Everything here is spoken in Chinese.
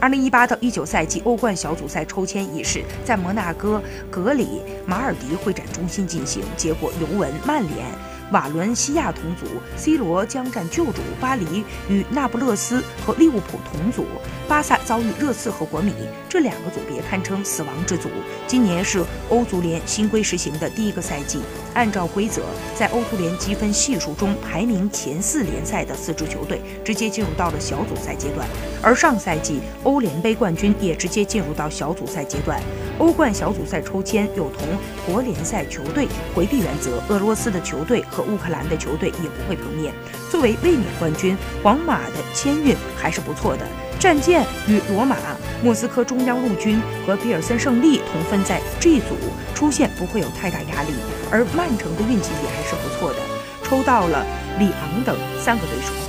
二零一八到一九赛季欧冠小组赛抽签仪式在摩纳哥格里马尔迪会展中心进行，结果尤文、曼联。瓦伦西亚同组，C 罗将战旧主巴黎，与那不勒斯和利物浦同组。巴萨遭遇热刺和国米，这两个组别堪称死亡之组。今年是欧足联新规实行的第一个赛季，按照规则，在欧足联积分系数中排名前四联赛的四支球队直接进入到了小组赛阶段，而上赛季欧联杯冠军也直接进入到小组赛阶段。欧冠小组赛抽签有同国联赛球队回避原则，俄罗斯的球队。和乌克兰的球队也不会碰面。作为卫冕冠军，皇马的签运还是不错的。战舰与罗马、莫斯科中央陆军和比尔森胜利同分在 G 组，出线不会有太大压力。而曼城的运气也还是不错的，抽到了里昂等三个对手。